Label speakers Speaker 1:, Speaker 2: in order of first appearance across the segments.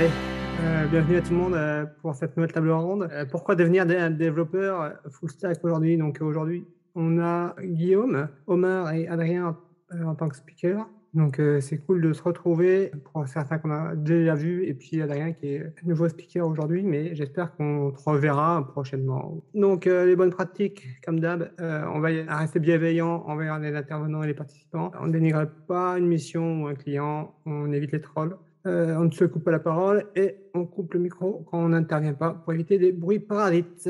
Speaker 1: Euh, bienvenue à tout le monde euh, pour cette nouvelle table ronde. Euh, pourquoi devenir développeur full stack aujourd'hui? Donc aujourd'hui, on a Guillaume, Omar et Adrien en tant que speaker. Donc c'est cool de se retrouver pour certains qu'on a déjà vus et puis Adrien qui est nouveau speaker aujourd'hui, mais j'espère qu'on te reverra prochainement. Donc les bonnes pratiques, comme d'hab, on va rester bienveillant envers les intervenants et les participants. On ne dénigre pas une mission ou un client, on évite les trolls. Euh, on ne se coupe pas la parole et on coupe le micro quand on n'intervient pas pour éviter des bruits parasites.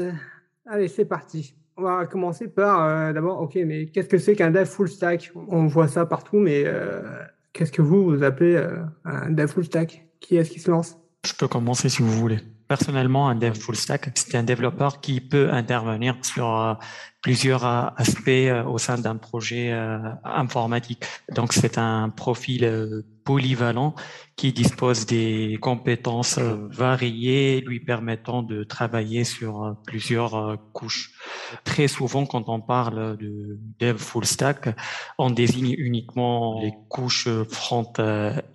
Speaker 1: Allez, c'est parti. On va commencer par euh, d'abord, ok, mais qu'est-ce que c'est qu'un dev full stack? On voit ça partout, mais euh, qu'est-ce que vous, vous appelez euh, un dev full stack? Qui est-ce qui se lance?
Speaker 2: Je peux commencer si vous voulez. Personnellement, un dev full stack, c'est un développeur qui peut intervenir sur plusieurs euh, aspects euh, au sein d'un projet euh, informatique. Donc, c'est un profil polyvalent qui dispose des compétences variées, lui permettant de travailler sur plusieurs couches. Très souvent, quand on parle de dev full stack, on désigne uniquement les couches front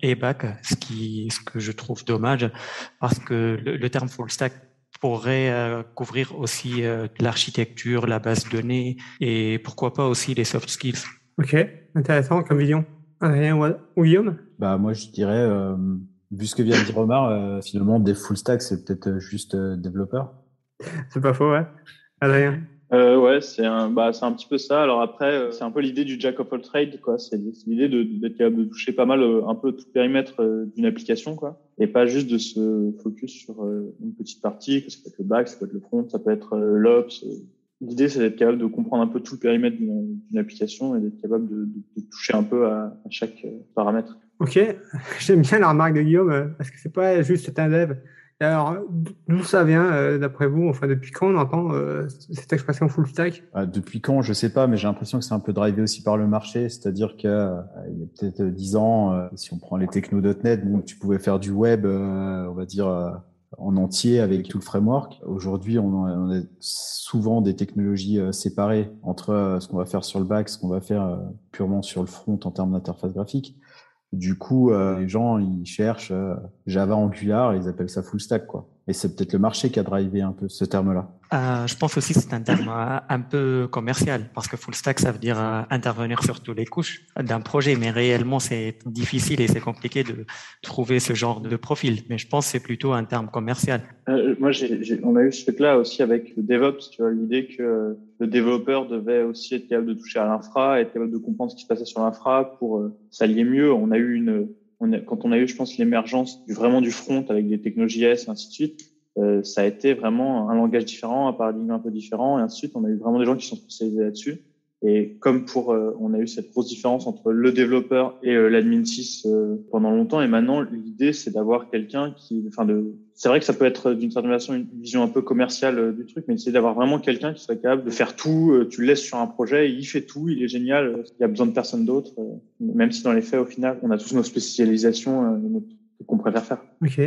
Speaker 2: et back, ce qui, ce que je trouve dommage, parce que le, le terme full stack pourrait euh, couvrir aussi euh, l'architecture, la base de données et pourquoi pas aussi les soft skills.
Speaker 1: Ok, intéressant comme vision. Adrien ou Guillaume
Speaker 3: Bah moi je dirais, euh, vu ce que vient de dire Omar, euh, finalement des full stack c'est peut-être juste euh, développeur.
Speaker 1: C'est pas faux, ouais. Adrien?
Speaker 4: Euh, ouais, c'est un, bah, c'est un petit peu ça. Alors après, euh, c'est un peu l'idée du jack of all trades, quoi. C'est l'idée d'être capable de toucher pas mal, euh, un peu tout le périmètre euh, d'une application, quoi. Et pas juste de se focus sur une petite partie, que ça peut être le back, ça peut être le front, ça peut être l'ops. L'idée, c'est d'être capable de comprendre un peu tout le périmètre d'une application et d'être capable de, toucher un peu à, chaque paramètre.
Speaker 1: Ok, j'aime bien la remarque de Guillaume parce que c'est pas juste un dev. Alors, d'où ça vient, euh, d'après vous Enfin, depuis quand on entend euh, cette expression full stack?
Speaker 3: Ah, depuis quand? Je sais pas, mais j'ai l'impression que c'est un peu drivé aussi par le marché, c'est-à-dire que euh, il y a peut-être euh, dix ans, euh, si on prend les techno.net, bon, tu pouvais faire du web, euh, on va dire. euh, en entier avec tout le framework. Aujourd'hui, on, a- souvent des technologies euh, séparées entre euh, ce qu'on va faire sur le back, ce qu'on va faire euh, purement sur le front en termes d'interface graphique. Du coup, euh, les gens, ils cherchent euh, Java Angular, ils appellent ça full stack, quoi. Et c'est peut-être le marché qui a drivé un peu ce terme-là.
Speaker 2: Euh, je pense aussi que c'est un terme euh, un peu commercial parce que full stack, ça veut dire euh, intervenir sur toutes les couches d'un projet, mais réellement, c'est difficile et c'est compliqué de trouver ce genre de profil. Mais je pense que c'est plutôt un terme commercial.
Speaker 4: Euh, moi, on a eu ce truc-là aussi avec le DevOps, tu vois, l'idée que le développeur devait aussi être capable de toucher à l'infra, être capable de comprendre ce qui se passait sur l'infra pour euh, s'allier mieux. On a eu une, on quand on a eu, je pense, l'émergence vraiment du front avec des technologies S et ainsi de suite, euh, ça a été vraiment un langage différent, un paradigme un peu différent, et ainsi de suite. On a eu vraiment des gens qui sont spécialisés là-dessus. Et comme pour, euh, on a eu cette grosse différence entre le développeur et euh, l'admin 6 euh, pendant longtemps, et maintenant l'idée c'est d'avoir quelqu'un qui, enfin de, c'est vrai que ça peut être d'une certaine façon une vision un peu commerciale euh, du truc, mais c'est d'avoir vraiment quelqu'un qui soit capable de faire tout. euh, tu le laisses sur un projet, il fait tout, il est génial. euh, Il y a besoin de personne d'autre, euh, même si dans les faits au final, on a tous nos spécialisations euh, qu'on préfère faire.
Speaker 1: Ok.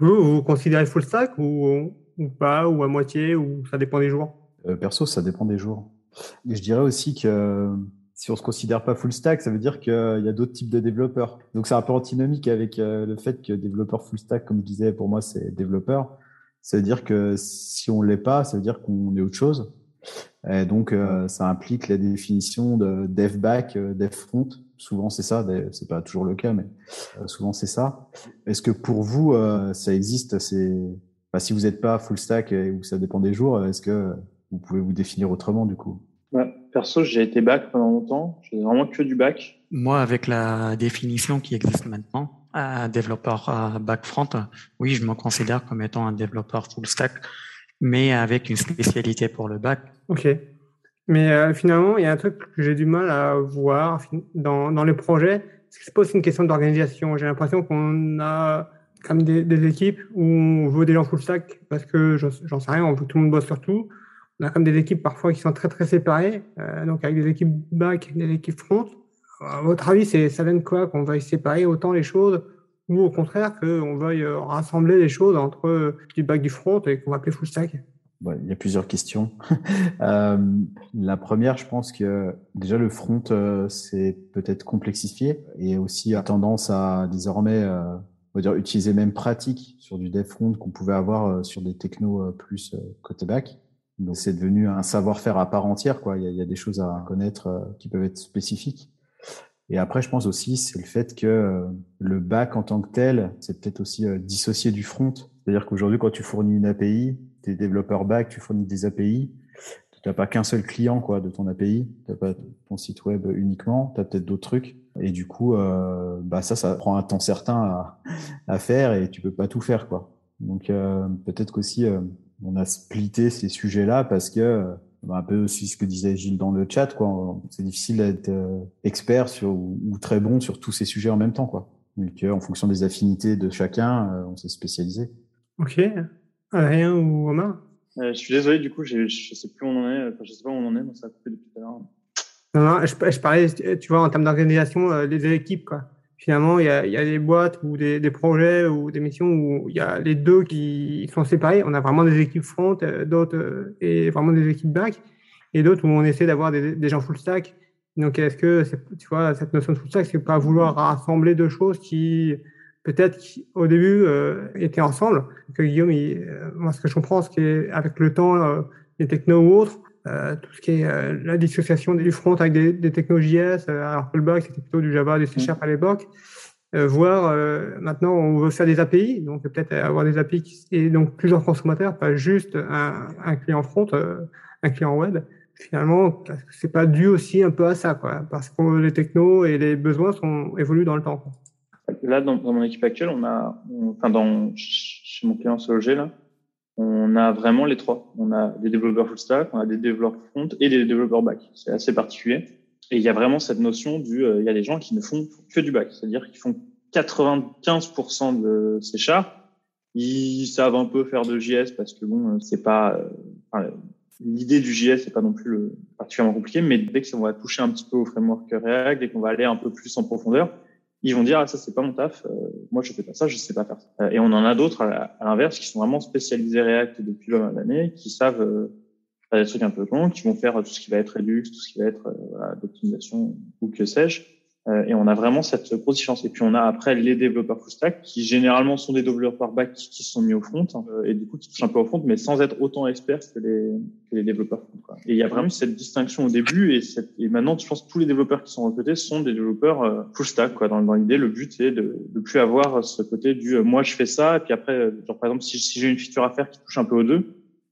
Speaker 1: Vous, vous vous considérez full stack ou, ou pas, ou à moitié, ou ça dépend des jours?
Speaker 3: Euh, perso, ça dépend des jours. Je dirais aussi que si on se considère pas full stack, ça veut dire qu'il y a d'autres types de développeurs. Donc c'est un peu antinomique avec euh, le fait que développeur full stack, comme je disais, pour moi c'est développeur. Ça veut dire que si on l'est pas, ça veut dire qu'on est autre chose. Et donc euh, ça implique la définition de dev back, euh, dev front. Souvent c'est ça, c'est pas toujours le cas, mais souvent c'est ça. Est-ce que pour vous ça existe si vous n'êtes pas full stack ou ça dépend des jours, est-ce que vous pouvez vous définir autrement du coup
Speaker 4: Ouais. Perso, j'ai été bac pendant longtemps. Je faisais vraiment que du bac.
Speaker 2: Moi, avec la définition qui existe maintenant, un développeur euh, back front, oui, je me considère comme étant un développeur full stack, mais avec une spécialité pour le back.
Speaker 1: Ok. Mais euh, finalement, il y a un truc que j'ai du mal à voir dans, dans les projets. C'est pas aussi une question d'organisation? J'ai l'impression qu'on a comme des, des équipes où on veut des gens full stack parce que j'en j'en sais rien, on veut que tout le monde bosse sur tout. On a comme des équipes parfois qui sont très très séparées, euh, donc avec des équipes back, des équipes front. À votre avis, c'est ça vient de quoi qu'on veuille séparer autant les choses ou au contraire qu'on veuille euh, rassembler les choses entre euh, du back du front et qu'on va appeler full stack?
Speaker 3: Il y a plusieurs questions. La première, je pense que déjà le front, c'est peut-être complexifié et aussi a tendance à désormais on va dire, utiliser même pratique sur du dev front qu'on pouvait avoir sur des technos plus côté back. Donc c'est devenu un savoir-faire à part entière. Quoi. Il, y a, des choses à connaître qui peuvent être spécifiques. Et après, je pense aussi, c'est le fait que le back en tant que tel, c'est peut-être aussi dissocié du front. C'est-à-dire qu'aujourd'hui, quand tu fournis une API, tu es développeur back, tu fournis des API, tu n'as pas qu'un seul client quoi, de ton API, tu n'as pas ton site web uniquement, tu as peut-être d'autres trucs. Et du coup, euh, bah ça, ça prend un temps certain à, à, faire et tu peux pas tout faire. quoi. Donc euh, peut-être qu'aussi, euh, on a splitté ces sujets-là parce que, euh, bah, un peu aussi ce que disait Gilles dans le chat, quoi. c'est difficile d'être euh, expert sur, ou, très bon sur tous ces sujets en même temps. Quoi. Donc en fonction des affinités de chacun, on s'est spécialisé.
Speaker 1: Ok. Rien ou Romain?
Speaker 4: Euh, je suis désolé, du coup, je ne sais plus où on en est. Enfin, je sais pas où on en est, mais ça a coupé depuis tout à l'heure.
Speaker 1: Non, non, je, je, parlais, tu vois, en termes d'organisation, euh, des équipes, quoi. Finalement, il y a, y a, des boîtes ou des, des, projets ou des missions où il y a les deux qui sont séparés. On a vraiment des équipes front, euh, d'autres euh, et vraiment des équipes back, et d'autres où on essaie d'avoir des, des, gens full stack. Donc, est-ce que, tu vois, cette notion de full stack, c'est pas vouloir rassembler deux choses qui peut-être au début euh, étaient ensemble? Que Guillaume, il, euh, moi, ce que je comprends, c'est qu'avec le temps, euh, les technos ou autres, tout ce qui est euh, la dissociation du front avec des, des technos JS, alors que le back c'était plutôt du Java, du C Sharp à l'époque. voire maintenant, on veut faire des API, donc peut-être avoir des API qui, et donc plusieurs consommateurs, pas juste un, un client front, un client web finalement, c'est pas dû aussi un peu à ça, quoi, parce que les technos et les besoins sont évoluent dans le temps. Quoi.
Speaker 4: Là, dans, dans, mon équipe actuelle, on a, on, enfin, dans, chez mon client Sologé, là, on a vraiment les trois. On a des développeurs full stack, on a des développeurs front et des développeurs back. C'est assez particulier. Et il y a vraiment cette notion du, euh, il y a des gens qui ne font que du back. C'est-à-dire qu'ils font 95% de C Sharp. Ils savent un peu faire de JS parce que bon, c'est pas, euh, l'idée du JS c'est pas non plus particulièrement compliqué, mais dès qu'on va toucher un petit peu au framework React, dès qu'on va aller un peu plus en profondeur, ils vont dire ah, ça c'est pas mon taf, euh, moi je fais pas ça, je sais pas faire ça. Euh, et on en a d'autres à, l'inverse qui sont vraiment spécialisés React depuis pas mal qui savent euh, faire des trucs un peu longs, qui vont faire tout ce qui va être Redux, tout ce qui va être euh, voilà, d'optimisation ou que sais-je. Euh, et on a vraiment cette grosse différence. Et puis on a après les développeurs full stack qui généralement sont des développeurs back qui, sont mis au front euh, et du coup qui touchent un peu au front, mais sans être autant experts que les, que les développeurs. Quoi. Et il y a vraiment cette distinction au début et, cette, et maintenant je pense que tous les développeurs qui sont recrutés sont des développeurs euh, full stack. Quoi. Dans, l'idée, le but c'est de ne plus avoir ce côté du moi je fais ça et puis après, genre par exemple si, si j'ai une feature à faire qui touche un peu aux deux,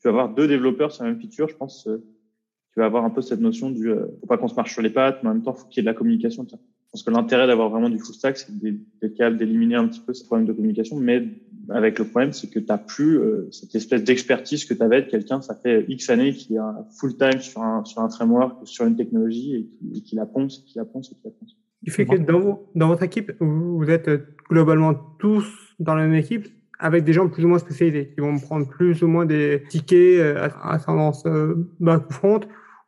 Speaker 4: tu vas avoir deux développeurs sur la même feature, je pense. tu vas avoir un peu cette notion du faut pas qu'on se marche sur les pattes, mais en même temps faut qu'il y ait de la communication. Je pense que l'intérêt d'avoir vraiment du full stack, c'est d'être capable d'éliminer un petit peu ce problème de communication, mais avec le problème, c'est que tu n'as plus euh, cette espèce d'expertise que tu avais de quelqu'un, ça fait X années qui est full time sur un, sur un framework, sur une technologie et qui, et qui la ponce, qui la ponce et qui la ponce.
Speaker 1: Il fait que dans, dans votre équipe, vous êtes globalement tous dans la même équipe avec des gens plus ou moins spécialisés qui vont prendre plus ou moins des tickets euh, à tendance euh, back ou front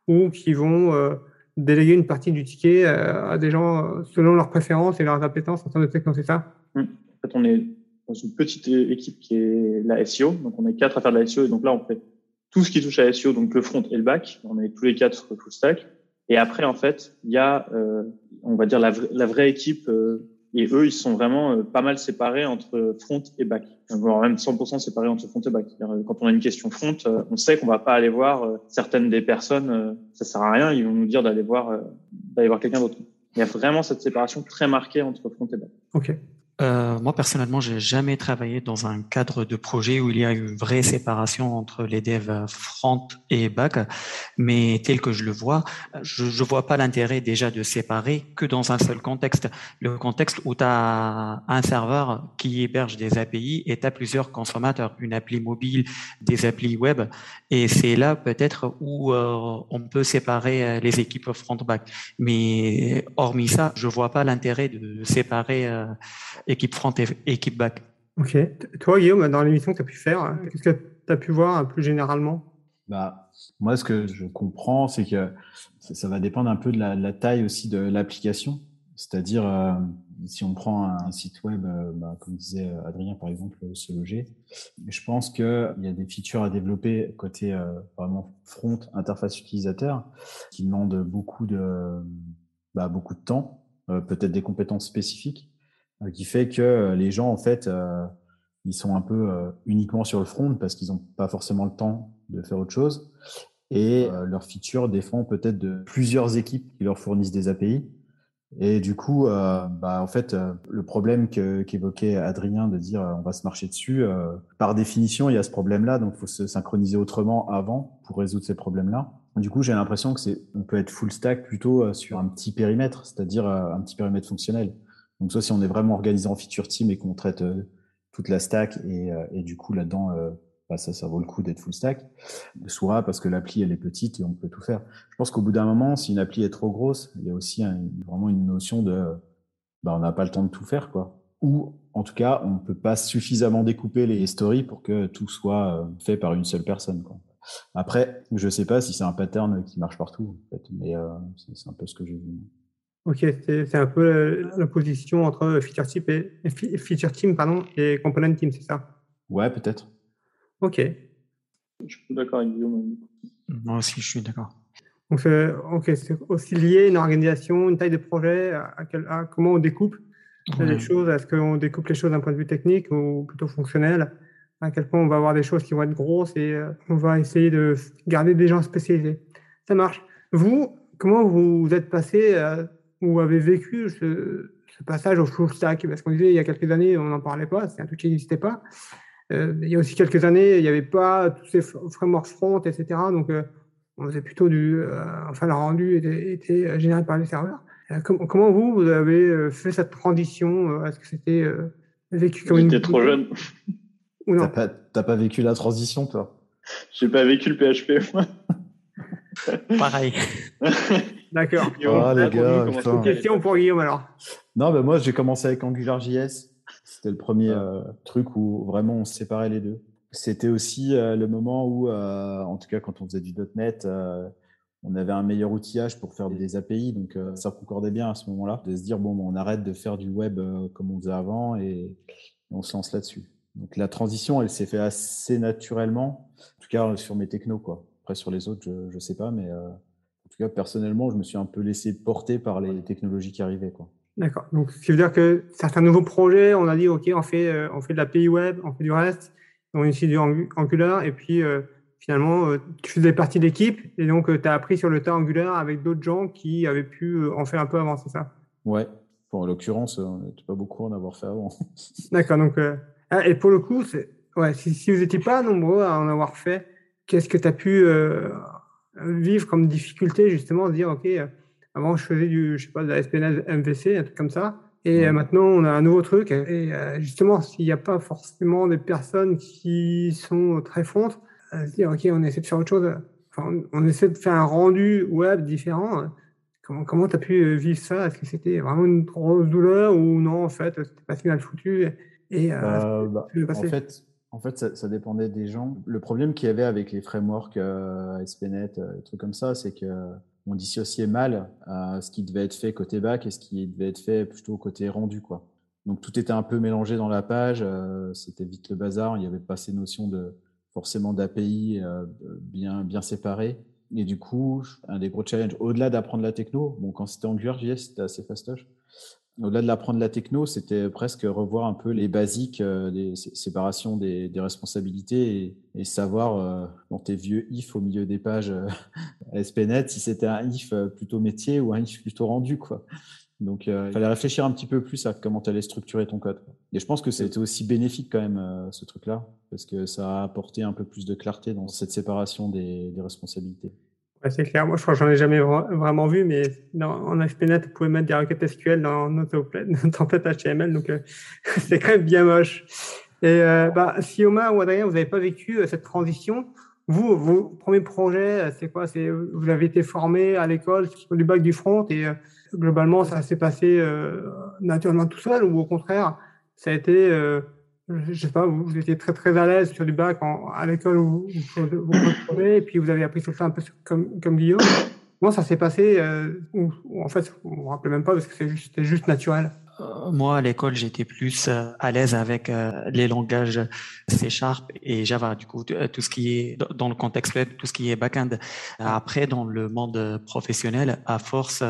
Speaker 1: ou qui vont euh, déléguer une partie du ticket euh, à des gens euh, selon leurs préférences et leurs appétences en termes de techno, c'est ça?
Speaker 4: Mmh. En fait, on est dans une petite équipe qui est la SEO. Donc, on est quatre à faire de la SEO. Et donc là, on fait tout ce qui touche à SEO, donc le front et le back. On est tous les quatre full stack. Et après, en fait, il y a, euh, on va dire, la, la vraie équipe euh, et eux, ils sont vraiment euh, pas mal séparés entre front et back, voire même 100% séparés entre front et back. Euh, quand on a une question front, euh, on sait qu'on va pas aller voir certaines des personnes, ça sert à rien, ils vont nous dire d'aller voir, d'aller voir quelqu'un d'autre. Il y a vraiment cette séparation très marquée entre front et back.
Speaker 1: Ok.
Speaker 2: Euh, moi personnellement, j'ai jamais travaillé dans un cadre de projet où il y a une vraie séparation entre les devs front et back, mais tel que je le vois, je ne vois pas l'intérêt déjà de séparer que dans un seul contexte. Le contexte où tu as un serveur qui héberge des API et tu as plusieurs consommateurs, une appli mobile, des applis web, et c'est là peut-être où euh, on peut séparer euh, les équipes front-back. Mais hormis ça, je vois pas l'intérêt de séparer euh, équipe front et équipe back.
Speaker 1: Ok. Toi, Guillaume, dans l'émission que tu as pu faire, qu'est-ce que tu as pu voir plus généralement?
Speaker 3: Bah, Moi, ce que je comprends, c'est que ça, va dépendre un peu de la, la taille aussi de l'application. C'est-à-dire, euh, si on prend un site web, euh, bah, comme disait Adrien par exemple, se loger, je pense qu'il y a des features à développer côté euh, vraiment front, interface utilisateur, qui demandent beaucoup de, bah, beaucoup de temps, peut-être des compétences spécifiques. Qui fait que les gens, en fait, ils sont un peu uniquement sur le front parce qu'ils n'ont pas forcément le temps de faire autre chose. Et leurs features défendent peut-être de plusieurs équipes qui leur fournissent des API. Et du coup, euh, bah, en fait, euh, le problème qu'évoquait Adrien de dire euh, on va se marcher dessus, par définition, il y a ce problème-là, donc il faut se synchroniser autrement avant pour résoudre ces problèmes-là. Du coup, j'ai l'impression que c'est, on peut être full stack plutôt sur un petit périmètre, c'est-à-dire un petit périmètre fonctionnel. Donc, soit si on est vraiment organisé en feature team et qu'on traite toute la stack et, et du coup là-dedans bah, ça, ça vaut le coup d'être full stack. Soit parce que l'appli, elle est petite et on peut tout faire. Je pense qu'au bout d'un moment, si une appli est trop grosse, il y a aussi vraiment une notion de, bah, on n'a pas le temps de tout faire, quoi. Ou, en tout cas, on ne peut pas suffisamment découper les stories pour que tout soit euh, fait par une seule personne, quoi. Après, je ne sais pas si c'est un pattern qui marche partout, mais euh, c'est un peu ce que j'ai vu.
Speaker 1: Ok, c'est un peu l'opposition entre feature team et, feature team pardon, et component team, c'est ça?
Speaker 3: Ouais, peut-être.
Speaker 1: Ok.
Speaker 4: Je suis d'accord avec Guillaume.
Speaker 2: Moi aussi, je suis d'accord.
Speaker 1: Donc, c'est aussi lié à une organisation, une taille de projet, à, comment on découpe les choses. Est-ce qu'on découpe les choses d'un point de vue technique ou plutôt fonctionnel À quel point on va avoir des choses qui vont être grosses et euh, on va essayer de garder des gens spécialisés. Ça marche. Vous, comment vous êtes passé euh, ou avez vécu ce, ce passage au full stack Parce qu'on disait il y a quelques années, on n'en parlait pas, c'est un truc qui n'existait pas. Euh, il y a aussi quelques années, il n'y avait pas tous ces frameworks front, etc. Donc, euh, on faisait plutôt du. Euh, enfin, le rendu était, généré par les serveurs. comment vous, vous avez fait cette transition Est-ce que c'était vécu comme une.
Speaker 4: J'étais trop jeune.
Speaker 3: Ou non T'as pas, pas vécu la transition, toi?
Speaker 4: J'ai pas vécu le PHP, moi.
Speaker 2: Pareil.
Speaker 1: D'accord.
Speaker 3: Ah, les gars,
Speaker 1: une question pour Guillaume alors.
Speaker 3: Non, ben moi j'ai commencé avec AngularJS. C'était le premier euh, truc où vraiment on séparait les deux. C'était aussi euh, le moment où, euh, en tout cas quand on faisait du .NET, on avait un meilleur outillage pour faire des API, donc ça concordait bien à ce moment-là, de se dire bon, on arrête de faire du web comme on faisait avant et, on se lance là-dessus. Donc la transition, elle s'est fait assez naturellement, en tout cas sur mes technos quoi. Après sur les autres, je ne sais pas, mais tout cas personnellement, je me suis un peu laissé porter par les technologies qui arrivaient quoi.
Speaker 1: D'accord. Donc, ce qui veut dire que certains nouveaux projets, on a dit, OK, on fait, euh, on fait de l'API web, on fait du reste, on utilise du Angular, et puis euh, finalement, euh, tu faisais partie de l'équipe, et donc tu as appris sur le tas Angular avec d'autres gens qui avaient pu en faire un peu avant, c'est ça?
Speaker 3: Ouais. Bon, en l'occurrence, on n'était pas beaucoup en avoir fait avant.
Speaker 1: D'accord. Donc, ah, et pour le coup, ouais, si, si vous n'étiez pas nombreux à en avoir fait, qu'est-ce que tu as pu vivre comme difficulté, justement, se dire, OK, avant, je faisais du, je sais pas, de la SPNet MVC, un truc comme ça. Et euh, maintenant, on a un nouveau truc. Et euh, justement, s'il n'y a pas forcément des personnes qui sont très fontes, à se dire, OK, on essaie de faire autre chose. Enfin, on essaie de faire un rendu web différent. Comment comment tu as pu euh, vivre ça? Est-ce que c'était vraiment une grosse douleur ou non, en fait, c'était pas si mal foutu? Et,
Speaker 3: euh, bah, En fait, en fait ça, dépendait des gens. Le problème qu'il y avait avec les frameworks euh, SPNet, des trucs comme ça, c'est que on dissociait mal à ce qui devait être fait côté bac et ce qui devait être fait plutôt côté rendu. Donc tout était un peu mélangé dans la page, euh, c'était vite le bazar, il n'y avait pas ces notions de forcément d'API euh, bien, séparées. Et du coup, un des gros challenges, au-delà d'apprendre la techno, bon, quand c'était AngularJS, c'était assez fastoche, au-delà de l'apprendre la techno, c'était presque revoir un peu les basiques, euh, des séparations des, des responsabilités et, savoir euh, dans tes vieux if au milieu des pages euh, SPNet si c'était un if plutôt métier ou un if plutôt rendu. Quoi. Donc, il fallait réfléchir un petit peu plus à comment tu allais structurer ton code. Et je pense que c'était aussi bénéfique quand même, ce truc-là, parce que ça a apporté un peu plus de clarté dans cette séparation des, des responsabilités
Speaker 1: c'est clair. Moi, je crois que j'en ai jamais vraiment vu, mais en ASP.NET, vous pouvez mettre des requêtes SQL dans notre template HTML, donc euh, c'est quand même bien moche. Et euh, bah, si Omar ou Adrien, vous n'avez pas vécu euh, cette transition, vous, vos premiers projets, c'est quoi? C'est vous avez été formé à l'école du bac du front et globalement, ça s'est passé naturellement tout seul ou au contraire, ça a été je sais pas, vous, étiez très très à l'aise sur du bac à l'école où vous, vous, et puis vous avez appris sur ça un peu comme, comme Guillaume. Comment ça s'est passé euh, ou, En fait, on ne rappelle même pas parce que c'était juste, juste, naturel.
Speaker 2: euh, moi, à l'école, j'étais plus à l'aise avec les langages C Sharp et Java. Du coup, tout ce qui est dans le contexte web, tout ce qui est backend. Après, dans le monde professionnel, à force,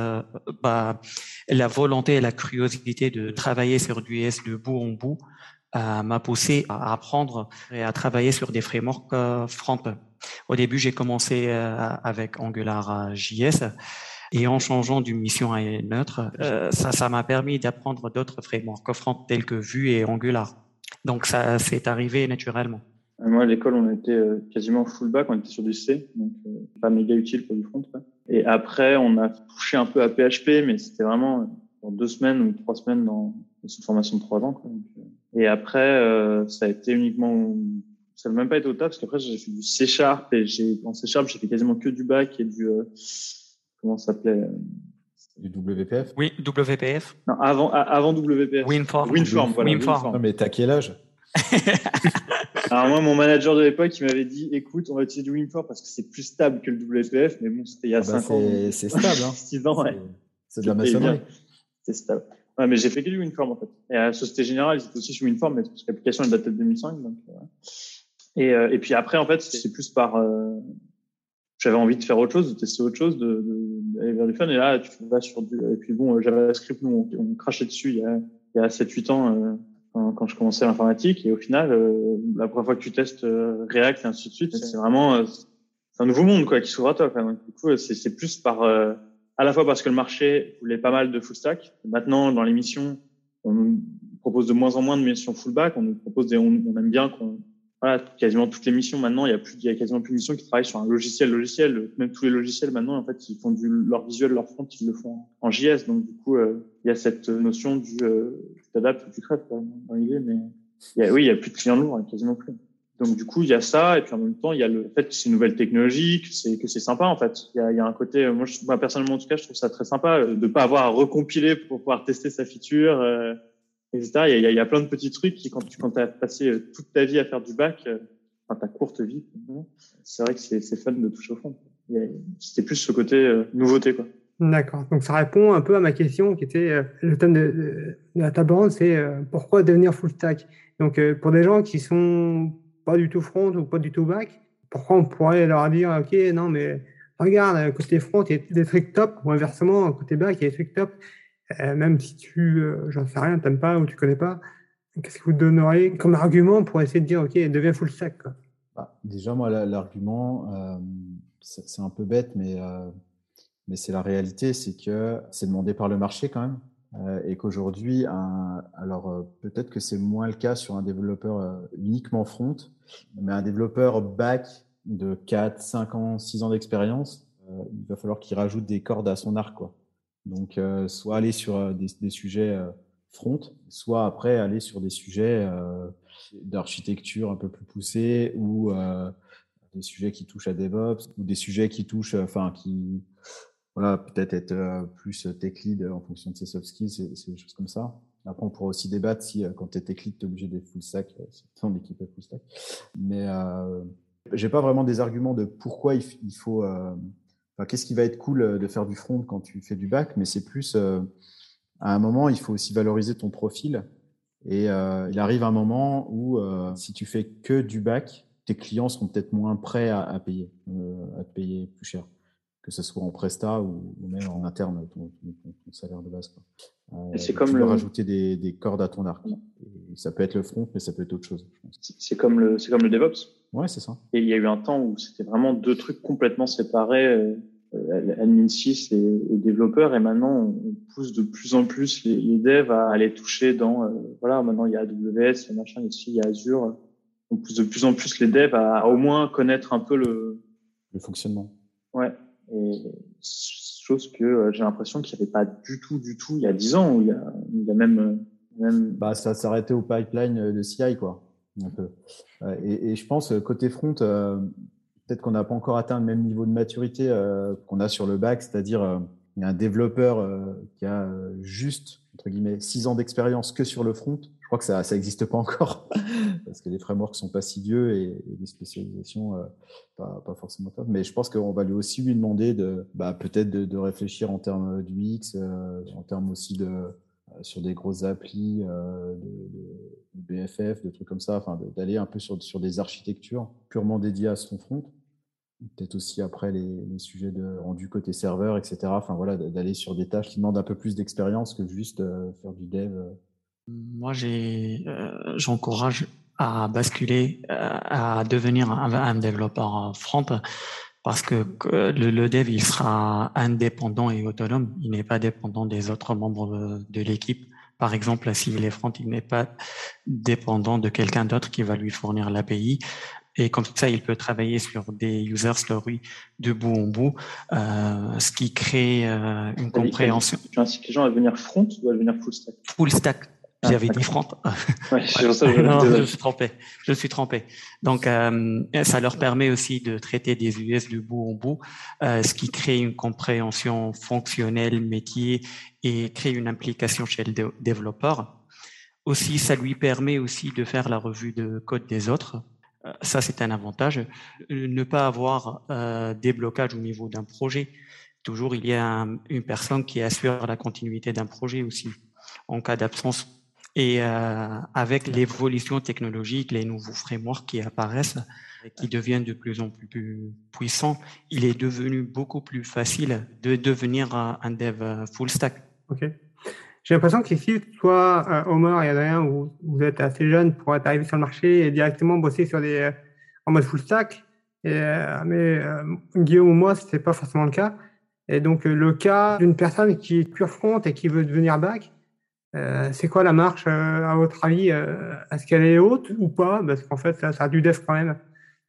Speaker 2: bah, la volonté et la curiosité de travailler sur du S de bout en bout m'a poussé à apprendre et à travailler sur des frameworks front. Au début, j'ai commencé avec Angular JS et en changeant d'une mission à une autre, euh, ça, ça m'a permis d'apprendre d'autres frameworks front tels que Vue et Angular. Donc ça, c'est arrivé naturellement.
Speaker 4: Moi, à l'école, on était euh, quasiment full back, on était sur du C, donc euh, pas méga utile pour du front. Et après, on a touché un peu à PHP, mais c'était vraiment en deux semaines ou trois semaines dans, cette formation de trois ans. Quoi. et après, ça a été uniquement, ça n'a même pas été au top, parce qu'après, j'ai fait du C Sharp, et j'ai, en C Sharp, j'ai fait quasiment que du back et du, comment ça s'appelait euh,
Speaker 3: du WPF
Speaker 2: Oui, WPF.
Speaker 4: Non, avant, avant WPF.
Speaker 2: Winform.
Speaker 4: Winform, voilà.
Speaker 3: Winform. Non, mais t'as quel âge?
Speaker 4: Alors moi, mon manager de l'époque, il m'avait dit, écoute, on va utiliser du Winform parce que c'est plus stable que le WPF, mais bon, c'était il y a 5 ah bah ans.
Speaker 3: C'est stable, hein.
Speaker 4: 6 ans, ouais.
Speaker 3: C'est de la maçonnerie.
Speaker 4: C'est stable. Ouais, mais j'ai fait que du Winform, en fait. Et à Société Générale, ils étaient aussi sur Winform, mais parce que l'application, elle date de 2005, donc, et, euh, et puis après, en fait, c'est plus par, euh, j'avais envie de faire autre chose, de tester autre chose, d'aller de, vers du fun. Et là, tu vas sur du. Et puis bon, JavaScript, nous, on, on crachait dessus il y a, il y a 7-8 ans euh, quand, je commençais l'informatique. Et au final, euh, la première fois que tu testes euh, React et ainsi de suite, c'est vraiment c'est un nouveau monde quoi qui s'ouvre à toi. Quoi. Donc, du coup, c'est plus par à la fois parce que le marché voulait pas mal de full stack. Maintenant, dans l'émission, on nous propose de moins en moins de missions full back. On nous propose des, on, aime bien qu'on voilà, quasiment toutes les missions maintenant, il y a plus, il y a quasiment plus de missions qui travaillent sur un logiciel logiciel. Même tous les logiciels maintenant, en fait, ils font du leur visuel, leur front, ils le font en JS. Donc du coup, euh, il y a cette notion du euh, tu t'adaptes ou tu crèves dans l'idée, mais oui, il y a plus de clients lourds, hein, quasiment plus. Donc du coup, il y a ça, et puis en même temps, il y a le fait que c'est une nouvelle technologie, que c'est que c'est sympa en fait. Il y a, il y a un côté, moi, je, moi personnellement en tout cas, je trouve ça très sympa euh, de pas avoir à recompiler pour pouvoir tester sa feature. Euh, il y, a, il y a plein de petits trucs qui, quand tu quand as passé euh, toute ta vie à faire du bac, euh, enfin ta courte vie, c'est vrai que c'est fun de toucher au fond. C'était plus ce côté euh, nouveauté, quoi.
Speaker 1: D'accord. Donc ça répond un peu à ma question qui était le thème de, la table ronde, c'est pourquoi devenir full stack? Donc pour des gens qui sont pas du tout front ou pas du tout back, pourquoi on pourrait leur dire ok non mais regarde côté front il y a des trucs top. Ou inversement côté back il y a des trucs top. Euh, même si tu, euh, j'en sais rien, t'aimes pas ou tu connais pas, qu'est-ce que vous donneriez comme argument pour essayer de dire, OK, deviens full stack
Speaker 3: bah, Déjà, moi, l'argument, euh, c'est un peu bête, mais, mais c'est la réalité, c'est que c'est demandé par le marché quand même. Et qu'aujourd'hui, alors peut-être que c'est moins le cas sur un développeur uniquement front, mais un développeur back de 4, 5 ans, 6 ans d'expérience, il va falloir qu'il rajoute des cordes à son arc. Quoi. Donc, euh, soit aller sur euh, des, des sujets euh, front, soit après aller sur des sujets d'architecture un peu plus poussés ou des sujets qui touchent à DevOps ou des sujets qui touchent, enfin, qui, voilà, peut-être être plus tech lead en fonction de ses soft skills, c'est des choses comme ça. Après, on pourra aussi débattre si quand tu es tech lead, tu es obligé d'être full stack, c'est ton équipe est full stack. Mais euh, j'ai pas vraiment des arguments de pourquoi il, faut euh, qu'est-ce qui va être cool euh, de faire du front quand tu fais du back, mais c'est plus euh, à un moment, il faut aussi valoriser ton profil. Et euh, il arrive un moment où si tu fais que du back, tes clients seront peut-être moins prêts à, payer, à te payer plus cher, que ce soit en presta ou, même en interne, ton, salaire de base.
Speaker 4: c'est comme le
Speaker 3: rajouter des, cordes à ton arc. ça peut être le front, mais ça peut être autre chose.
Speaker 4: C'est comme le, c'est comme le DevOps.
Speaker 3: Ouais, c'est ça.
Speaker 4: Et il y a eu un temps où c'était vraiment deux trucs complètement séparés, euh, admin 6 et, et développeur. Et maintenant, on pousse de plus en plus les, les devs à aller toucher dans, euh, voilà, maintenant il y a AWS, il y a machin, ici il y a Azure. On pousse de plus en plus les devs à, au moins connaître un peu le,
Speaker 3: le fonctionnement.
Speaker 4: Ouais. Et chose que euh, j'ai l'impression qu'il n'y avait pas du tout, du tout il y a 10 ans, où il y a, il y a même, même...
Speaker 3: Bah, ça s'arrêtait au pipeline de CI, quoi. Et, je pense, côté front, euh, peut-être qu'on n'a pas encore atteint le même niveau de maturité euh, qu'on a sur le bac, c'est-à-dire euh, il y a un développeur euh, qui a juste, entre guillemets, six ans d'expérience que sur le front. Je crois que ça n'existe pas encore parce que les frameworks sont pas si vieux et, les spécialisations pas, pas, forcément top. Mais je pense qu'on va lui aussi lui demander de bah, peut-être de, de, réfléchir en termes d'UX, en termes aussi de sur des grosses applis de, BFF, de trucs comme ça, enfin d'aller un peu sur, sur des architectures purement dédiées à son front. Peut-être aussi après les, sujets de rendu côté serveur, etc. Enfin voilà, d'aller sur des tâches qui demandent un peu plus d'expérience que juste faire du dev.
Speaker 2: Moi, j'ai, j'encourage à basculer, à devenir un, développeur front parce que le, dev, il sera indépendant et autonome. Il n'est pas dépendant des autres membres de, l'équipe. Par exemple, s'il est front, il n'est pas dépendant de quelqu'un d'autre qui va lui fournir l'API. Et comme ça, il peut travailler sur des user stories de bout en bout, euh, ce qui crée euh, une compréhension.
Speaker 4: Tu incites les gens à devenir front ou à devenir full stack?
Speaker 2: Full stack. J'avais dit front.
Speaker 4: Ouais, ça, je,
Speaker 2: non, je suis trompé. Je suis trompé. Donc, euh, ça leur permet aussi de traiter des US de bout en bout, euh, ce qui crée une compréhension fonctionnelle, métier et crée une implication chez le développeur. Aussi, ça lui permet aussi de faire la revue de code des autres. Euh, ça, c'est un avantage. Ne pas avoir euh, des blocages au niveau d'un projet. Toujours, il y a une personne qui assure la continuité d'un projet aussi en cas d'absence et euh, avec l'évolution technologique, les nouveaux frameworks qui apparaissent, qui deviennent de plus en plus puissants, il est devenu beaucoup plus facile de devenir un dev euh, full stack.
Speaker 1: Ok. J'ai l'impression qu'ici, soit euh, Omar et Adrien, vous, vous êtes assez jeunes pour être arrivés sur le marché et directement bosser sur des, en mode full stack. Et, mais Guillaume ou moi, ce n'est pas forcément le cas. Et donc, le cas d'une personne qui est pure front et qui veut devenir back, euh, c'est quoi la marche, euh, à votre avis euh, Est-ce qu'elle est haute ou pas? Parce qu'en fait, ça, ça, a du dev quand même.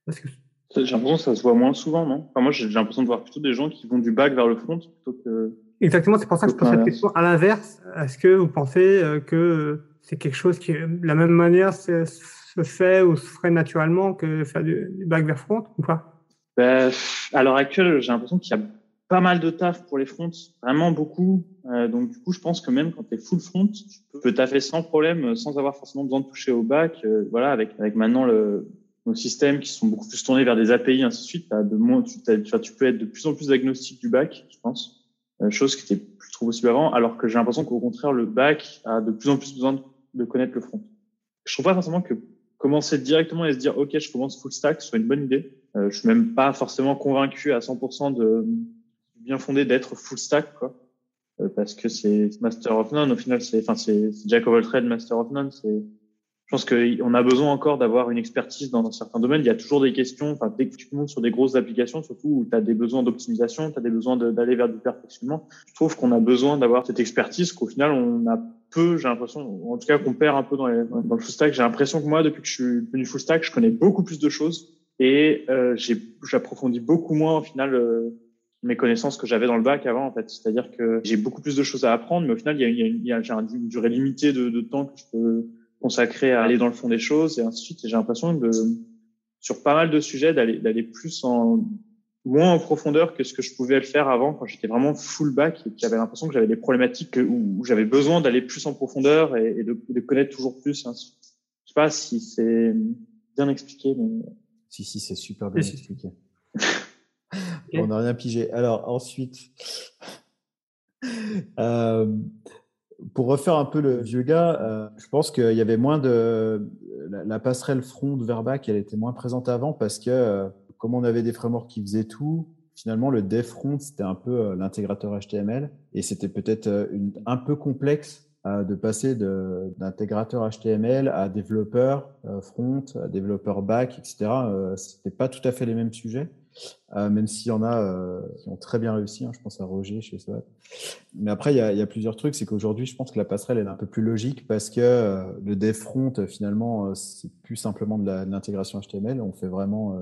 Speaker 4: Parce que... J'ai l'impression que ça se voit moins souvent, non? Enfin, Moi, j'ai l'impression de voir plutôt des gens qui vont du back vers le front plutôt que.
Speaker 1: Exactement, c'est pour ça que je pose cette question. À l'inverse, est-ce que vous pensez que c'est quelque chose qui, de la même manière, se fait ou se ferait naturellement que faire du, back vers front ou pas?
Speaker 4: Ben, À l'heure actuelle, j'ai l'impression qu'il y a pas mal de taf pour les fronts, vraiment beaucoup. Euh, donc du coup, je pense que même quand tu es full front, tu peux taffer sans problème, euh, sans avoir forcément besoin de toucher au back. Euh, voilà, avec avec maintenant le, nos systèmes qui sont beaucoup plus tournés vers des API, ainsi de suite. As de moins, tu, as, tu peux être de plus en plus agnostique du back, je pense. Euh, chose qui était plus trop possible avant, alors que j'ai l'impression qu'au contraire, le back a de plus en plus besoin de, connaître le front. Je trouve pas forcément que commencer directement et se dire ok, je commence full stack soit une bonne idée. Euh, je suis même pas forcément convaincu à 100% de bien fondé d'être full stack, quoi. Euh, parce que c'est Master of None. Au final, c'est, enfin, c'est Jack of all trades, Master of None. C'est, pense qu'on a besoin encore d'avoir une expertise dans, certains domaines. Il y a toujours des questions, enfin, dès que tu montes sur des grosses applications, surtout où tu as des besoins d'optimisation, tu as des besoins d'aller vers du perfectionnement. Je trouve qu'on a besoin d'avoir cette expertise qu'au final, on a peu, j'ai l'impression, en tout cas, qu'on perd un peu dans, le full stack. J'ai l'impression que moi, depuis que je suis devenu full stack, je connais beaucoup plus de choses et euh, j'approfondis beaucoup moins, au final, euh, mes connaissances que j'avais dans le bac avant en fait. C'est-à-dire que j'ai beaucoup plus de choses à apprendre, mais au final, il y a, il y a, une durée limitée de, de, temps que je peux consacrer à aller dans le fond des choses et ainsi de suite. Et j'ai l'impression de, sur pas mal de sujets, d'aller d'aller plus en moins en profondeur que ce que je pouvais le faire avant quand j'étais vraiment full back et j'avais l'impression que j'avais des problématiques où, j'avais besoin d'aller plus en profondeur et, de, de, connaître toujours plus. Hein. Je sais pas si c'est bien expliqué, mais
Speaker 3: si si c'est super bien expliqué. On n'a rien pigé. Alors ensuite, euh, pour refaire un peu le vieux gars, euh, je pense qu'il y avait moins de la, passerelle front vers back, elle était moins présente avant parce que euh, comme on avait des frameworks qui faisaient tout, finalement le dev front c'était un peu l'intégrateur HTML et c'était peut-être un peu complexe de passer d'intégrateur HTML à développeur front, à développeur back, etc. c'était pas tout à fait les mêmes sujets. Euh, même s'il y en a euh, qui ont très bien réussi. Hein, je pense à Roger chez SWAT. Mais après, il y, a, y a plusieurs trucs. C'est qu'aujourd'hui, je pense que la passerelle est un peu plus logique parce que euh, le dev front, finalement, c'est plus simplement de l'intégration HTML. On fait vraiment,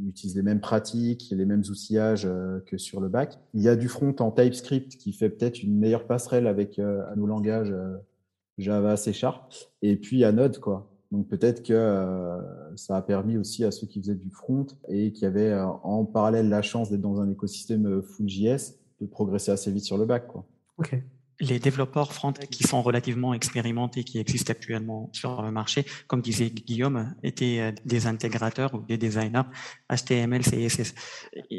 Speaker 3: on utilise les mêmes pratiques, les mêmes outillages que sur le back. Il y a du front en TypeScript qui fait peut-être une meilleure passerelle avec à nos langages Java, C Sharp. Et puis a Node, quoi. Donc peut-être que euh, ça a permis aussi à ceux qui faisaient du front et qui avaient euh, en parallèle la chance d'être dans un écosystème euh, full JS de progresser assez vite sur le bac. Quoi.
Speaker 2: Les développeurs front qui sont relativement expérimentés, qui existent actuellement sur le marché, comme disait Guillaume, étaient des intégrateurs ou des designers HTML, CSS.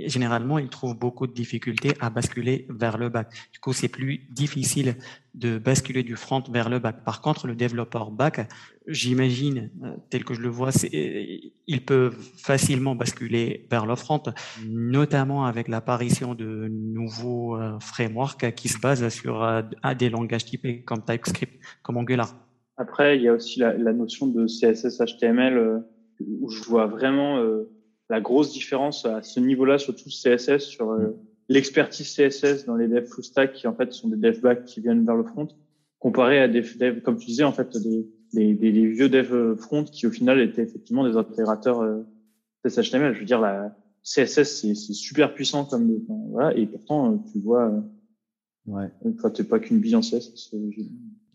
Speaker 2: généralement, ils trouvent beaucoup de difficultés à basculer vers le bac. Du coup, c'est plus difficile de basculer du front vers le back. Par contre, le développeur back, j'imagine, euh, tel que je le vois, il peut facilement basculer vers le front, notamment avec l'apparition de nouveaux euh, frameworks qui se basent sur euh, des langages typés comme TypeScript, comme Angular.
Speaker 4: Après, il y a aussi la, notion de CSS HTML où je vois vraiment la grosse différence à ce niveau-là, surtout CSS, sur l'expertise CSS dans les devs full stack qui en fait sont des dev back qui viennent vers le front, comparé à des devs, comme tu disais, en fait, des, des, des, vieux dev front qui au final étaient effectivement des intégrateurs euh, HTML. Je veux dire, la CSS c'est super puissant comme voilà, et pourtant euh, tu vois, euh, ouais. Enfin, t'es pas qu'une bille en CSS.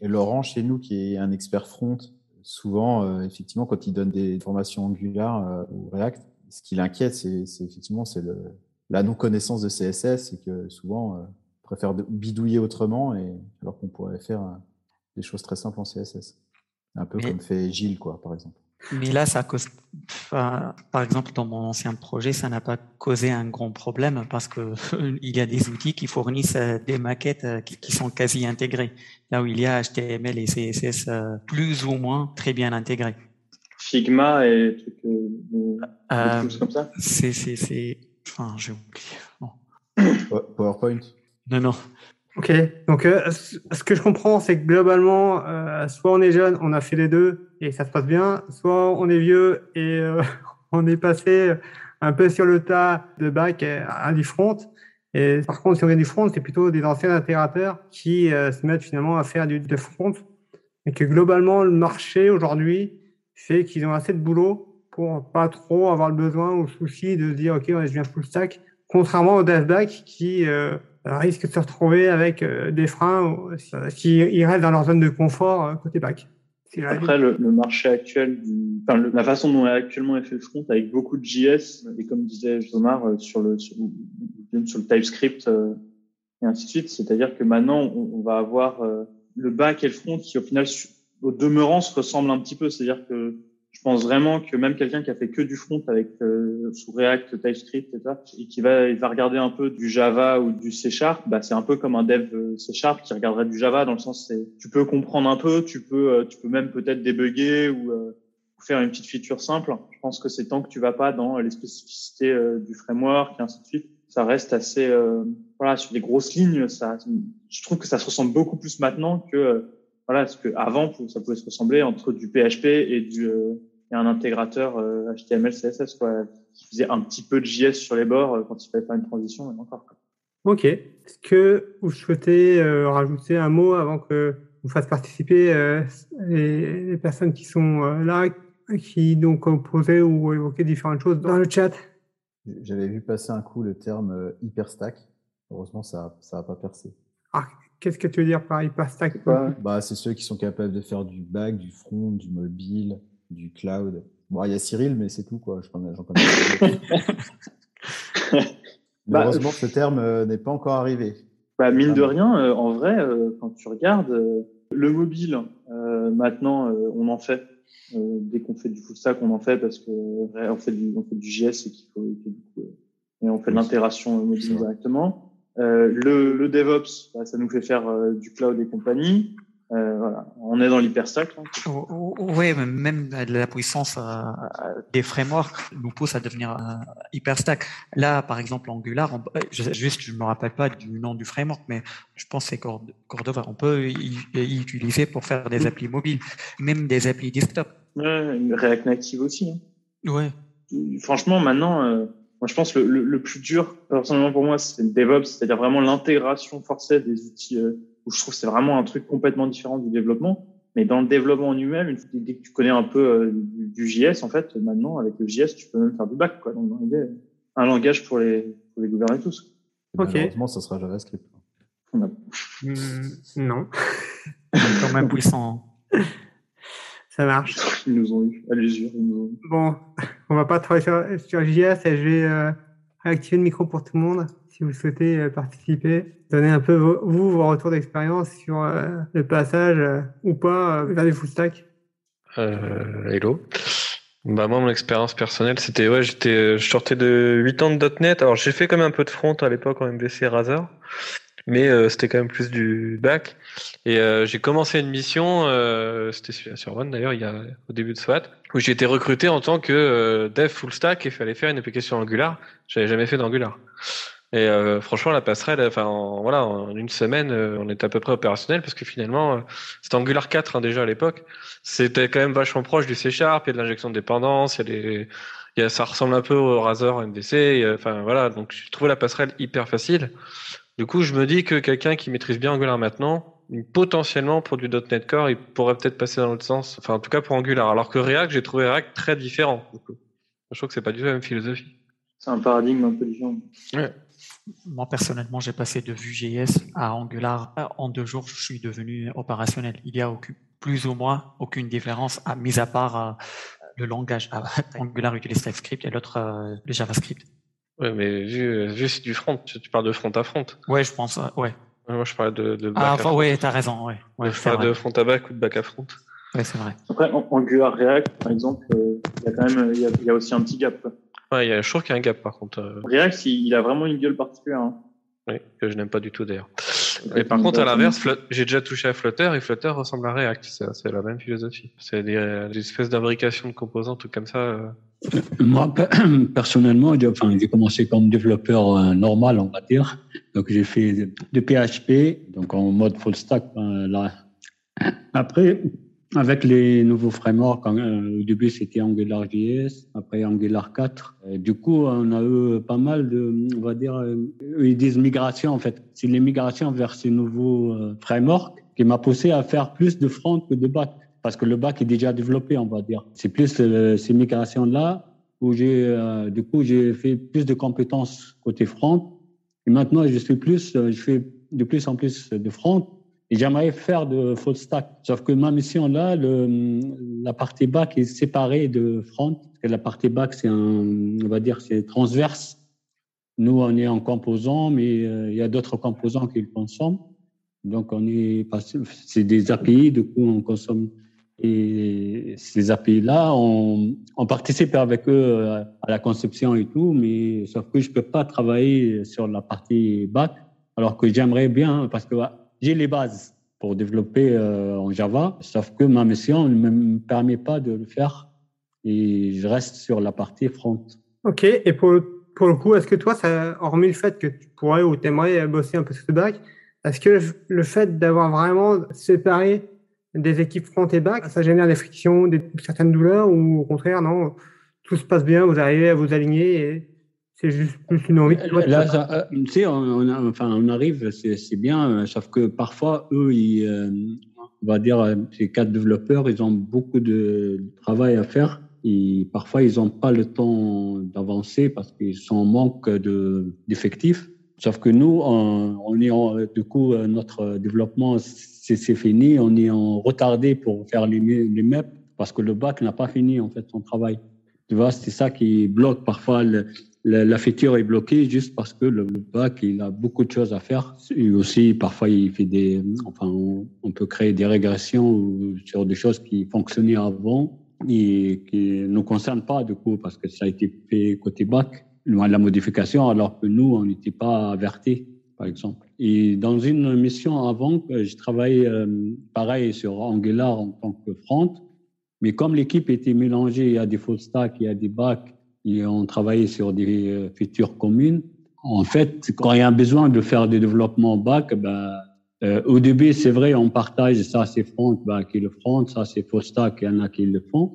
Speaker 3: Et Laurent, chez nous, qui est un expert front, souvent, euh, effectivement, quand il donne des formations Angular ou React, ce qui l'inquiète, c'est effectivement c'est le la non-connaissance de CSS et que souvent, euh, on préfère bidouiller autrement et, alors qu'on pourrait faire euh, des choses très simples en CSS. Un peu comme fait Gilles, quoi, par exemple.
Speaker 2: Mais là, ça cause, par exemple, dans mon ancien projet, ça n'a pas causé un grand problème parce que il y a des outils qui fournissent euh, des maquettes qui sont quasi intégrées. Là où il y a HTML et CSS plus ou moins très bien intégrés.
Speaker 4: Figma et trucs, euh, comme ça.
Speaker 2: C'est, c'est, c'est, Enfin, j'ai oublié.
Speaker 3: PowerPoint
Speaker 2: Non, non.
Speaker 1: Ok, donc euh, ce que je comprends, c'est que globalement, euh, soit on est jeune, on a fait les deux et ça se passe bien, soit on est vieux et euh, on est passé un peu sur le tas de bac à, du front. Et par contre, si on vient du front, c'est plutôt des anciens intégrateurs qui se mettent finalement à faire du de front. Et que globalement, le marché aujourd'hui fait qu'ils ont assez de boulot pour pas trop avoir le besoin ou le souci de dire ok je viens full stack contrairement au dev back qui euh, risque de se retrouver avec euh, des freins euh, restent dans leur zone de confort côté back.
Speaker 4: Après, le, marché actuel, enfin, la façon dont est actuellement fait le front avec beaucoup de JS, et comme disait Jomar, sur le, sur, sur le TypeScript et ainsi de suite, c'est-à-dire que maintenant, on, on va avoir le back et le front qui, au final, au demeurant, se ressemblent un petit peu. C'est-à-dire que je pense vraiment que même quelqu'un qui a fait que du front avec euh, sous React, TypeScript et, et qui va, il va regarder un peu du Java ou du C Sharp, bah c'est un peu comme un dev euh, C Sharp qui regarderait du Java dans le sens c'est tu peux comprendre un peu, tu peux euh, tu peux même peut-être débugger ou faire une petite feature simple. Je pense que c'est tant que tu vas pas dans les spécificités du framework et ainsi de suite, ça reste assez voilà sur des grosses lignes. Ça, je trouve que ça se ressemble beaucoup plus maintenant que voilà, parce que avant ça pouvait se ressembler entre du PHP et du et un intégrateur HTML, euh, CSS, quoi, qui faisait un petit peu de JS sur les bords euh, quand il fallait faire une transition, et encore. Quoi.
Speaker 1: Ok. Est-ce que vous souhaitez euh, rajouter un mot avant que vous fasse participer les, personnes qui sont là, qui donc ont posé ou évoqué différentes choses dans le chat?
Speaker 3: J'avais vu passer un coup le terme hyperstack. Heureusement, ça n'a pas percé.
Speaker 1: Ah, Qu'est-ce que tu veux dire par hyperstack?
Speaker 3: Bah, C'est ceux qui sont capables de faire du back, du front, du mobile, du cloud. Bon, il y a Cyril, mais c'est tout, quoi. Je connais, connais bah, Heureusement, ce terme euh, n'est pas encore arrivé.
Speaker 4: Bah, mine de rien, euh, en vrai, euh, quand tu regardes le mobile, maintenant, on en fait. dès qu'on fait du full stack, on en fait parce que on fait du, on fait du JS et qu'il faut, et on fait de l'intégration mobile directement. le, le DevOps, bah, ça nous fait faire du cloud et compagnie. Euh, voilà. On est dans l'hyperstack. Hein.
Speaker 2: Oui, même la puissance euh, des frameworks nous pousse à devenir euh, hyperstack. Là, par exemple, Angular, on, je, juste, je me rappelle pas du nom du framework, mais je pense que c'est Cordova. On peut y, utiliser pour faire des applis mobiles, même des applis desktop.
Speaker 4: Ouais, React Native aussi.
Speaker 2: Hein. Ouais.
Speaker 4: Franchement, maintenant, euh, moi, je pense que le, le, plus dur, personnellement pour moi, c'est le DevOps, c'est-à-dire vraiment l'intégration forcée des outils où je trouve que c'est vraiment un truc complètement différent du développement. Mais dans le développement en lui-même, dès que tu connais un peu euh, du, JS, en fait, maintenant, avec le JS, tu peux même faire du back, quoi. Donc, un langage pour les, pour les gouverner tous.
Speaker 3: Ok. Malheureusement, ça sera JavaScript.
Speaker 1: Hmm, non.
Speaker 2: quand même puissant.
Speaker 1: Ça marche.
Speaker 4: Ils nous ont eu à l'usure.
Speaker 1: Bon, on va pas travailler sur, sur JS et je vais euh, réactiver le micro pour tout le monde si vous souhaitez euh, participer, donner un peu vous vos retours d'expérience sur euh, le passage euh, ou pas vers les full stack.
Speaker 5: hello. Bah moi mon expérience personnelle c'était ouais j'étais je sortais de 8 ans de .NET alors j'ai fait quand même un peu de front à l'époque en MVC Razer mais euh, c'était quand même plus du bac. Et euh, j'ai commencé une mission, euh, c'était sur One d'ailleurs, au début de SWAT, où j'ai été recruté en tant que dev full stack et il fallait faire une application Angular. J'avais jamais fait d'Angular. Et franchement, la passerelle, enfin, en, voilà, en une semaine, on était à peu près opérationnel parce que finalement, c'était Angular 4 hein, déjà à l'époque. C'était quand même vachement proche du C Sharp, il y a de l'injection de dépendance, ça ressemble un peu au Razor MVC. Enfin voilà, donc je trouvé la passerelle hyper facile. Du coup, je me dis que quelqu'un qui maîtrise bien Angular maintenant, potentiellement pour du .NET Core, il pourrait peut-être passer dans l'autre sens. Enfin, en tout cas pour Angular. Alors que React, j'ai trouvé React très différent. Je trouve que c'est pas du tout la même philosophie.
Speaker 4: C'est un paradigme un peu différent.
Speaker 2: Moi, personnellement, j'ai passé de Vue.js à Angular. En deux jours, je suis devenu opérationnel. Il y a plus ou moins aucune différence, à, mis à part euh, le langage. Ah, Angular utilise TypeScript et l'autre euh, le JavaScript.
Speaker 5: Ouais, mais vu, vu c'est du front, tu, parles de front à front.
Speaker 2: Ouais, je pense, ouais.
Speaker 5: Moi, je parlais de, de
Speaker 2: back ah, enfin, ouais, t'as raison, ouais. ouais
Speaker 5: je parle de front à back ou de back à front.
Speaker 2: Ouais, c'est vrai.
Speaker 4: Après, en Angular React, par exemple, euh, il y a quand même, il y a, aussi un petit gap.
Speaker 5: Ouais, il y a, je trouve qu'il y a un gap, par contre.
Speaker 4: Euh. React, il, a vraiment une gueule particulière. Hein.
Speaker 5: Oui, que je n'aime pas du tout d'ailleurs. Et par contre, à l'inverse, j'ai déjà touché à Flutter et Flutter ressemble à React. C'est la même philosophie. C'est des, des, espèces d'imbrication de composants, tout comme ça. Euh.
Speaker 6: Moi, personnellement, enfin, j'ai commencé comme développeur euh, normal, on va dire. Donc, j'ai fait de PHP, donc en mode full stack. Euh, là. Après, avec les nouveaux frameworks, euh, au début c'était AngularJS, après Angular 4. du coup, on a eu pas mal de, on va dire, ils disent migration en fait. C'est les migrations vers ces nouveaux frameworks qui m'a poussé à faire plus de front que de back parce que le bac est déjà développé, on va dire. C'est plus euh, ces migrations-là où j'ai, euh, du coup, j'ai fait plus de compétences côté front. Et maintenant, je suis plus, euh, je fais de plus en plus de front. J'aimerais faire de full stack. Sauf que ma mission là, le, la partie bac est séparée de front. La partie bac, c'est on va dire, c'est transverse. Nous, on est en composant, mais il y a d'autres composants qui le consomment. Donc, on est c'est des API, du coup, on consomme et ces API-là, on, on, participe avec eux euh, à la conception et tout, mais sauf que je peux pas travailler sur la partie back, alors que j'aimerais bien, parce que j'ai les bases pour développer euh, en Java, sauf que ma mission ne me permet pas de le faire et je reste sur la partie front.
Speaker 1: Ok, et pour, pour le coup, est-ce que toi, hormis le fait que tu pourrais ou tu aimerais bosser un peu sur le back, est-ce que le fait d'avoir vraiment séparé des équipes front et back, ça génère des frictions, certaines douleurs ou au contraire, non, tout se passe bien, vous arrivez à vous aligner et c'est juste plus une envie.
Speaker 6: Là, euh, tu sais, on, enfin, on arrive, c'est bien, euh, sauf que parfois, eux, ils, euh, on va dire, ces quatre développeurs, ils ont beaucoup de travail à faire. Et parfois, ils n'ont pas le temps d'avancer parce qu'ils sont en manque d'effectifs. Sauf que nous, on, on est en, du coup, notre développement c'est fini, on est en retardé pour faire les, les MEP parce que le bac n'a pas fini en fait son travail. Tu vois, c'est ça qui bloque parfois la feature est bloquée juste parce que le, bac il a beaucoup de choses à faire et aussi parfois il fait des enfin on, peut créer des régressions sur des choses qui fonctionnaient avant et qui ne concernent pas du coup parce que ça a été fait côté bac la modification alors que nous on n'était pas avertis par exemple. Et dans une mission avant, je travaillais euh, pareil sur Angular en tant que front, mais comme l'équipe était mélangée, il y a des full stack, il y a des back, et on travaillait sur des euh, features communes. En fait, quand il y a besoin de faire des développements back, ben, euh, au début, c'est vrai, on partage ça, c'est front, bah, qui le front, ça, c'est full stack, il y en a qui le font.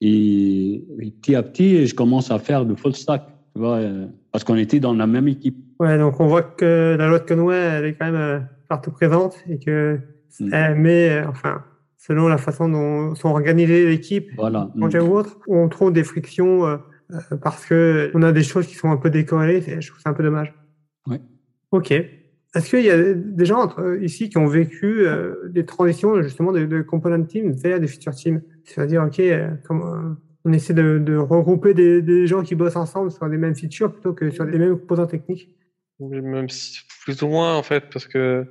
Speaker 6: Et, petit à petit, je commence à faire du full stack, tu vois, parce qu'on était dans la même équipe.
Speaker 1: Ouais, donc on voit que la loi de Conway, elle est quand même euh, partout présente et que mm. euh, enfin, selon la façon dont sont organisées l'équipe,
Speaker 6: voilà.
Speaker 1: ou autre, on trouve des frictions euh, parce que on a des choses qui sont un peu décorrélées. Je trouve c'est un peu dommage.
Speaker 6: Ouais.
Speaker 1: Ok. Est-ce qu'il y a des gens ici qui ont vécu des transitions justement de, de component team vers des feature teams? C'est-à-dire, ok, comme, on essaie de, de regrouper des, des, gens qui bossent ensemble sur les mêmes features plutôt que sur les mêmes composants techniques?
Speaker 5: Même si, plus ou moins, en fait, parce que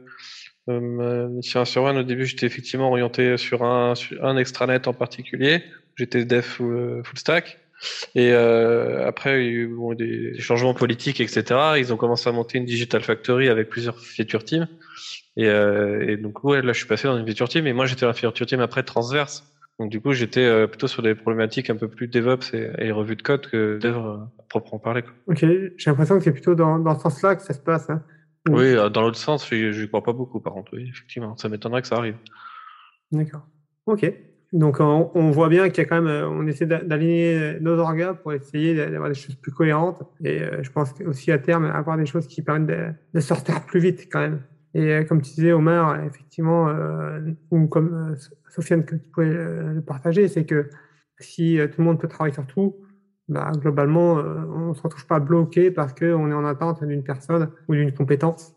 Speaker 5: euh, sur One, au début, j'étais effectivement orienté sur un, un extranet en particulier. J'étais dev full, full, stack. Et euh, après, il y a eu bon, des changements politiques, etc. Ils ont commencé à monter une digital factory avec plusieurs feature teams. Et, euh, et donc, ouais, là, je suis passé dans une feature team. Et moi, j'étais dans la feature team après transverse. Donc, du coup, j'étais euh, plutôt sur des problématiques un peu plus DevOps et, et revue de code que euh, à proprement parler. Quoi.
Speaker 1: Ok, j'ai l'impression que c'est plutôt dans, dans ce sens-là que ça se passe. Hein.
Speaker 5: Oui, euh, dans l'autre sens, je je crois pas beaucoup, par contre. Oui, effectivement, ça m'étonnerait que ça arrive.
Speaker 1: D'accord. Ok. Donc on, on voit bien qu'il y a quand même, euh, on essaie d'a- d'aligner nos orgas pour essayer d'avoir des choses plus cohérentes et euh, je pense aussi à terme avoir des choses qui permettent de, de sortir plus vite quand même. Et euh, comme tu disais Omar, effectivement, euh, ou comme euh, Sofiane que tu pouvais euh, le partager, c'est que si euh, tout le monde peut travailler sur tout, bah, globalement, euh, on ne se retrouve pas bloqué parce qu'on est en attente d'une personne ou d'une compétence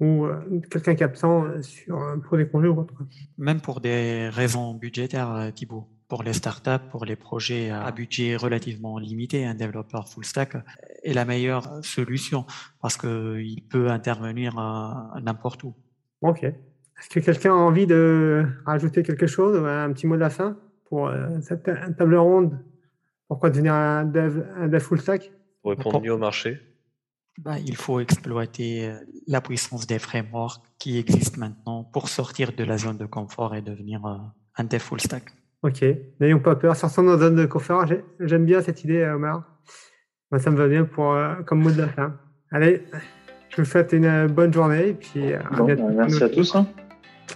Speaker 1: ou euh, quelqu'un qui est absent euh, sur, euh, pour des congés ou autre.
Speaker 2: Même pour des raisons budgétaires, Thibaut. Pour les startups, pour les projets à budget relativement limité, un développeur full stack est la meilleure solution parce qu'il peut intervenir n'importe où.
Speaker 1: Ok. Est-ce que quelqu'un a envie de rajouter quelque chose, un petit mot de la fin pour cette ta- table ronde? Pourquoi devenir un dev, un dev full stack?
Speaker 5: Pour répondre mieux au marché.
Speaker 2: Bah, il faut exploiter euh, la puissance des frameworks qui existent maintenant pour sortir de la zone de confort et devenir euh, un dev full stack.
Speaker 1: Ok. N'ayons pas peur. Sortons de notre zone de confort. J'ai- J'aime bien cette idée, euh, Omar. Moi, ça me va bien pour, euh, comme mot de la fin. Allez, je vous souhaite une bonne journée et puis euh, à
Speaker 4: Bon,
Speaker 1: bientôt.
Speaker 4: bah, merci à tous. Hein.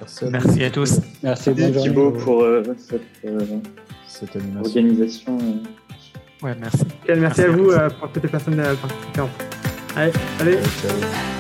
Speaker 3: Merci à,
Speaker 2: Merci à tous.
Speaker 6: Merci, journée.
Speaker 4: Thibaut pour euh, cette euh,
Speaker 3: cette animation.
Speaker 4: organisation.
Speaker 2: Ouais, merci.
Speaker 1: Merci,
Speaker 2: Merci
Speaker 1: à
Speaker 2: à
Speaker 1: vous euh, pour toutes les personnes participantes. Allez, allez.
Speaker 3: Ciao.